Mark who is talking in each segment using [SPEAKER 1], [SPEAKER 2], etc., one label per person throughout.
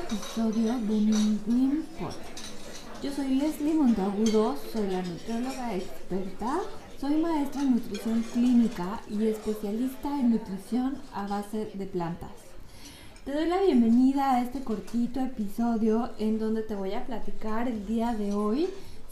[SPEAKER 1] episodio de Mi Yo soy Leslie Montagudo, soy la nutrióloga experta, soy maestra en nutrición clínica y especialista en nutrición a base de plantas. Te doy la bienvenida a este cortito episodio en donde te voy a platicar el día de hoy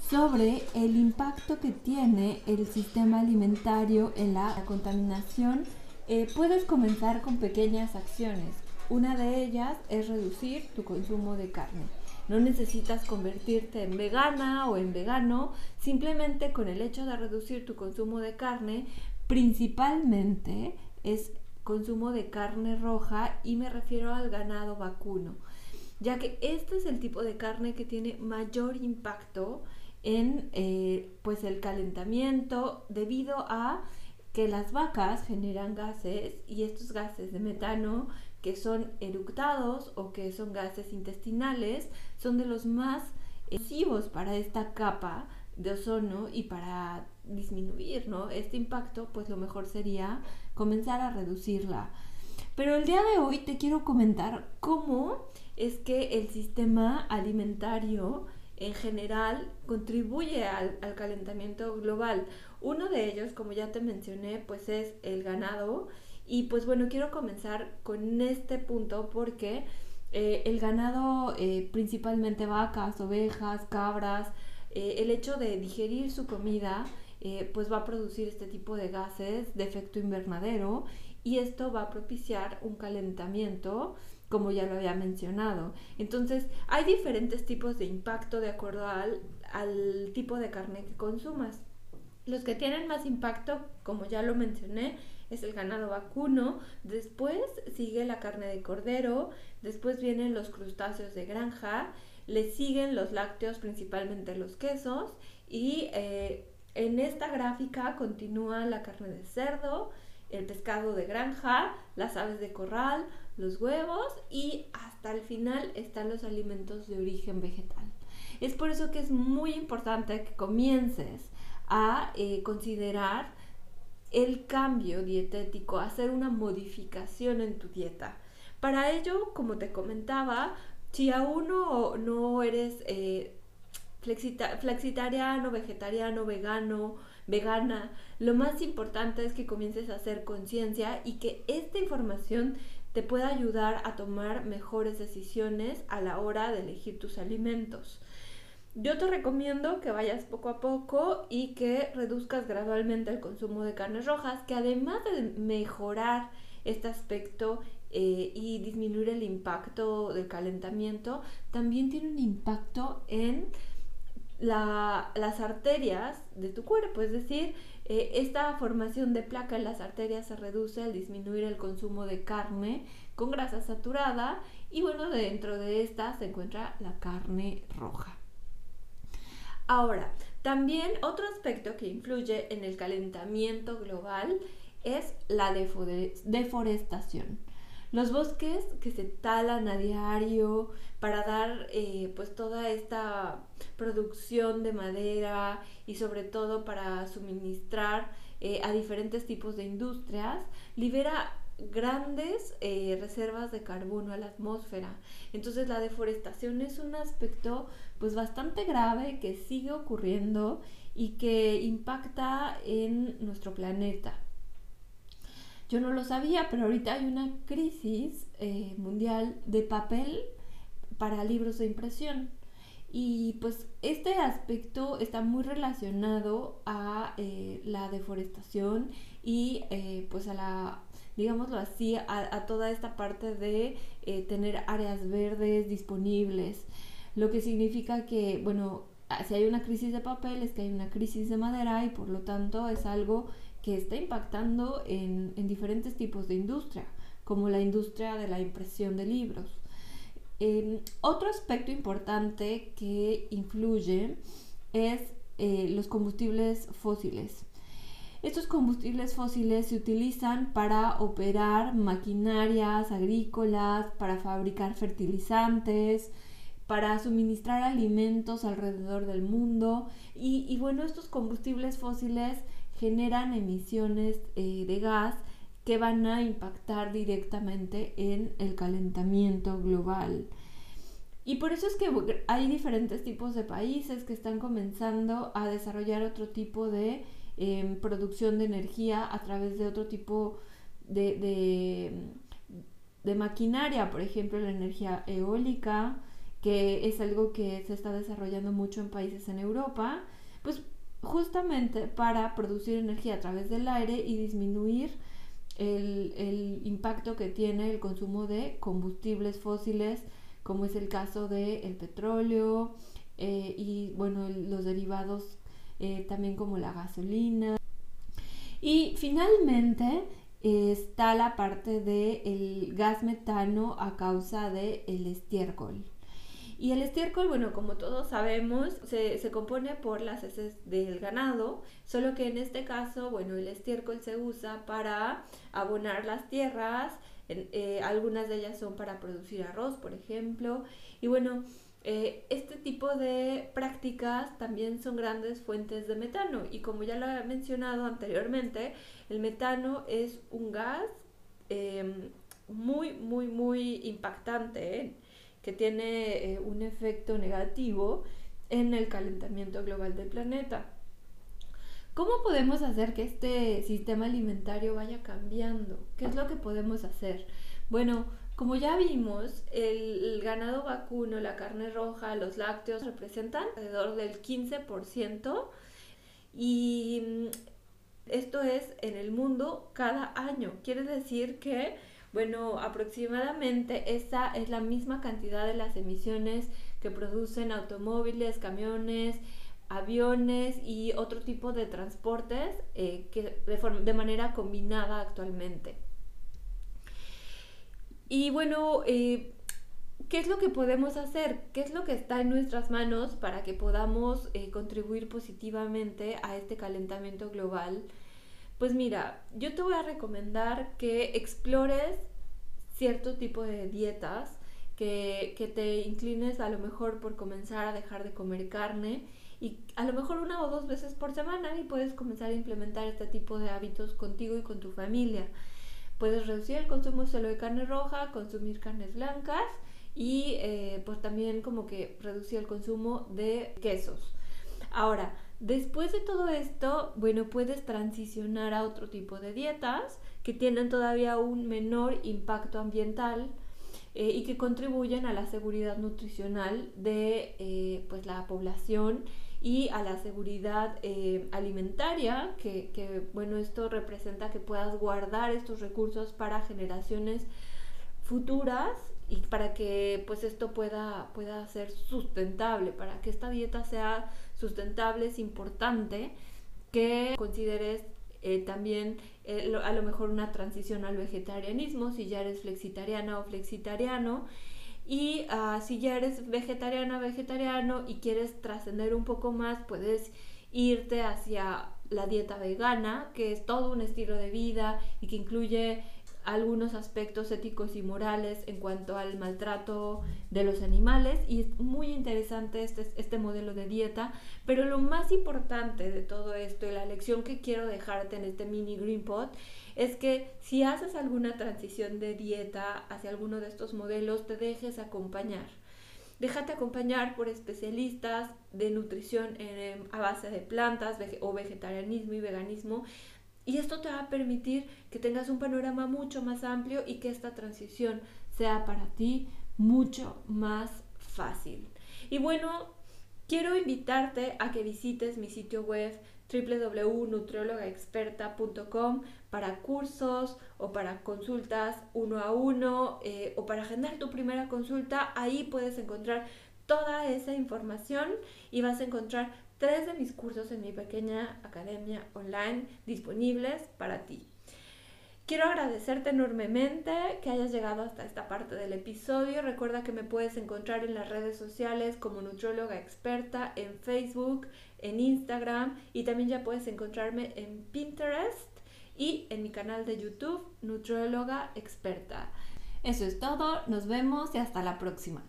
[SPEAKER 1] sobre el impacto que tiene el sistema alimentario en la contaminación eh, puedes comenzar con pequeñas acciones. Una de ellas es reducir tu consumo de carne. No necesitas convertirte en vegana o en vegano, simplemente con el hecho de reducir tu consumo de carne, principalmente es consumo de carne roja y me refiero al ganado vacuno, ya que este es el tipo de carne que tiene mayor impacto en eh, pues el calentamiento debido a que las vacas generan gases y estos gases de metano que son eructados o que son gases intestinales son de los más nocivos para esta capa de ozono y para disminuir ¿no? este impacto, pues lo mejor sería comenzar a reducirla. Pero el día de hoy te quiero comentar cómo es que el sistema alimentario en general contribuye al, al calentamiento global. Uno de ellos, como ya te mencioné, pues es el ganado. Y pues bueno, quiero comenzar con este punto porque eh, el ganado, eh, principalmente vacas, ovejas, cabras, eh, el hecho de digerir su comida, pues va a producir este tipo de gases de efecto invernadero y esto va a propiciar un calentamiento como ya lo había mencionado. Entonces, hay diferentes tipos de impacto de acuerdo al, al tipo de carne que consumas. Los que tienen más impacto, como ya lo mencioné, es el ganado vacuno, después sigue la carne de cordero, después vienen los crustáceos de granja, le siguen los lácteos, principalmente los quesos, y eh, en esta gráfica continúa la carne de cerdo, el pescado de granja, las aves de corral, los huevos y hasta el final están los alimentos de origen vegetal. Es por eso que es muy importante que comiences a eh, considerar el cambio dietético, hacer una modificación en tu dieta. Para ello, como te comentaba, si aún no, no eres eh, flexitariano, vegetariano, vegano, vegana, lo más importante es que comiences a hacer conciencia y que esta información te pueda ayudar a tomar mejores decisiones a la hora de elegir tus alimentos. Yo te recomiendo que vayas poco a poco y que reduzcas gradualmente el consumo de carnes rojas, que además de mejorar este aspecto eh, y disminuir el impacto del calentamiento, también tiene un impacto en las arterias de tu cuerpo, es decir, eh, esta formación de placa en las arterias se reduce al disminuir el consumo de carne con grasa saturada y bueno, dentro de esta se encuentra la carne roja. Ahora, también otro aspecto que influye en el calentamiento global es la deforestación. Los bosques que se talan a diario para dar eh, pues toda esta producción de madera y sobre todo para suministrar eh, a diferentes tipos de industrias, libera grandes eh, reservas de carbono a la atmósfera. Entonces la deforestación es un aspecto pues bastante grave que sigue ocurriendo y que impacta en nuestro planeta. Yo no lo sabía, pero ahorita hay una crisis eh, mundial de papel para libros de impresión. Y pues este aspecto está muy relacionado a eh, la deforestación y pues a la digámoslo así, a, toda esta parte de eh, tener áreas verdes disponibles. Lo que significa que, bueno, si hay una crisis de papel es que hay una crisis de madera y por lo tanto es algo que está impactando en, diferentes tipos de industria, como la industria de la impresión de libros. Em, otro aspecto importante que influye es eh, los combustibles fósiles. Estos combustibles fósiles se utilizan para operar maquinarias agrícolas, para fabricar fertilizantes, para suministrar alimentos alrededor del mundo y, bueno, estos combustibles fósiles generan emisiones eh, de gas que van a impactar directamente en el calentamiento global. Y por eso es que hay diferentes tipos de países que están comenzando a desarrollar otro tipo de em, producción de energía a través de otro tipo de, de, maquinaria, por ejemplo la energía eólica, que es algo que se está desarrollando mucho en países en Europa, pues justamente para producir energía a través del aire y disminuir el, impacto que tiene el consumo de combustibles fósiles como es el caso del petróleo eh, y bueno, los derivados eh, también como la gasolina. Y finalmente está la parte del gas metano a causa del el estiércol. Y el estiércol, bueno, como todos sabemos, se, se, compone por las heces del ganado, solo que en este caso, bueno, el estiércol se usa para abonar las tierras, eh, algunas de ellas son para producir arroz, por ejemplo. Y bueno, eh, este tipo de prácticas también son grandes fuentes de metano. Y como ya lo he mencionado anteriormente, el metano es un gas em, muy, muy, muy impactante, ¿eh? que tiene un efecto negativo en el calentamiento global del planeta. ¿Cómo podemos hacer que este sistema alimentario vaya cambiando? ¿Qué es lo que podemos hacer? Bueno, como ya vimos, el, ganado vacuno, la carne roja, los lácteos representan alrededor del 15% y mm, esto es en el mundo cada año. Quiere decir que, bueno, aproximadamente esa es la misma cantidad de las emisiones que producen automóviles, camiones, aviones y otro tipo de transportes eh, que de, de, manera combinada actualmente. Y bueno, eh, ¿qué es lo que podemos hacer? ¿Qué es lo que está en nuestras manos para que podamos eh, contribuir positivamente a este calentamiento global? Pues mira, yo te voy a recomendar que explores cierto tipo de dietas, que, que te inclines a lo mejor por comenzar a dejar de comer carne y a lo mejor una o dos veces por semana y puedes comenzar a implementar este tipo de hábitos contigo y con tu familia. Puedes reducir el consumo solo de carne roja, consumir carnes blancas y eh, pues también como que reducir el consumo de quesos. Ahora, después de todo esto, bueno, puedes transicionar a otro tipo de dietas que tienen todavía un menor impacto ambiental eh, y que contribuyen a la seguridad nutricional de eh, pues la población y a la seguridad eh, alimentaria, que, que, bueno, esto representa que puedas guardar estos recursos para generaciones futuras y para que pues esto pueda, pueda ser sustentable, para que esta dieta sea sustentable es importante que consideres eh, también eh, a lo mejor una transición al vegetarianismo, si ya eres flexitariana o flexitariano, y uh, si ya eres vegetariana, vegetariano y quieres trascender un poco más, puedes irte hacia la dieta vegana, que es todo un estilo de vida y que incluye algunos aspectos éticos y morales en cuanto al maltrato de los animales y es muy interesante este, este modelo de dieta, pero lo más importante de todo esto y la lección que quiero dejarte en este mini Green Pot es que si haces alguna transición de dieta hacia alguno de estos modelos, te dejes acompañar. Déjate acompañar por especialistas de nutrición a base de plantas o vegetarianismo y veganismo. Y esto te va a permitir que tengas un panorama mucho más amplio y que esta transición sea para ti mucho más fácil. Y bueno, quiero invitarte a que visites mi sitio web www.nutriólogaexperta.com para cursos o para consultas uno a uno eh, o para agendar tu primera consulta. Ahí puedes encontrar toda esa información y vas a encontrar tres de mis cursos en mi pequeña academia online disponibles para ti. Quiero agradecerte enormemente que hayas llegado hasta esta parte del episodio. Recuerda que me puedes encontrar en las redes sociales como Nutrióloga Experta en Facebook, en Instagram y también ya puedes encontrarme en Pinterest y en mi canal de YouTube Nutrióloga Experta. Eso es todo, nos vemos y hasta la próxima.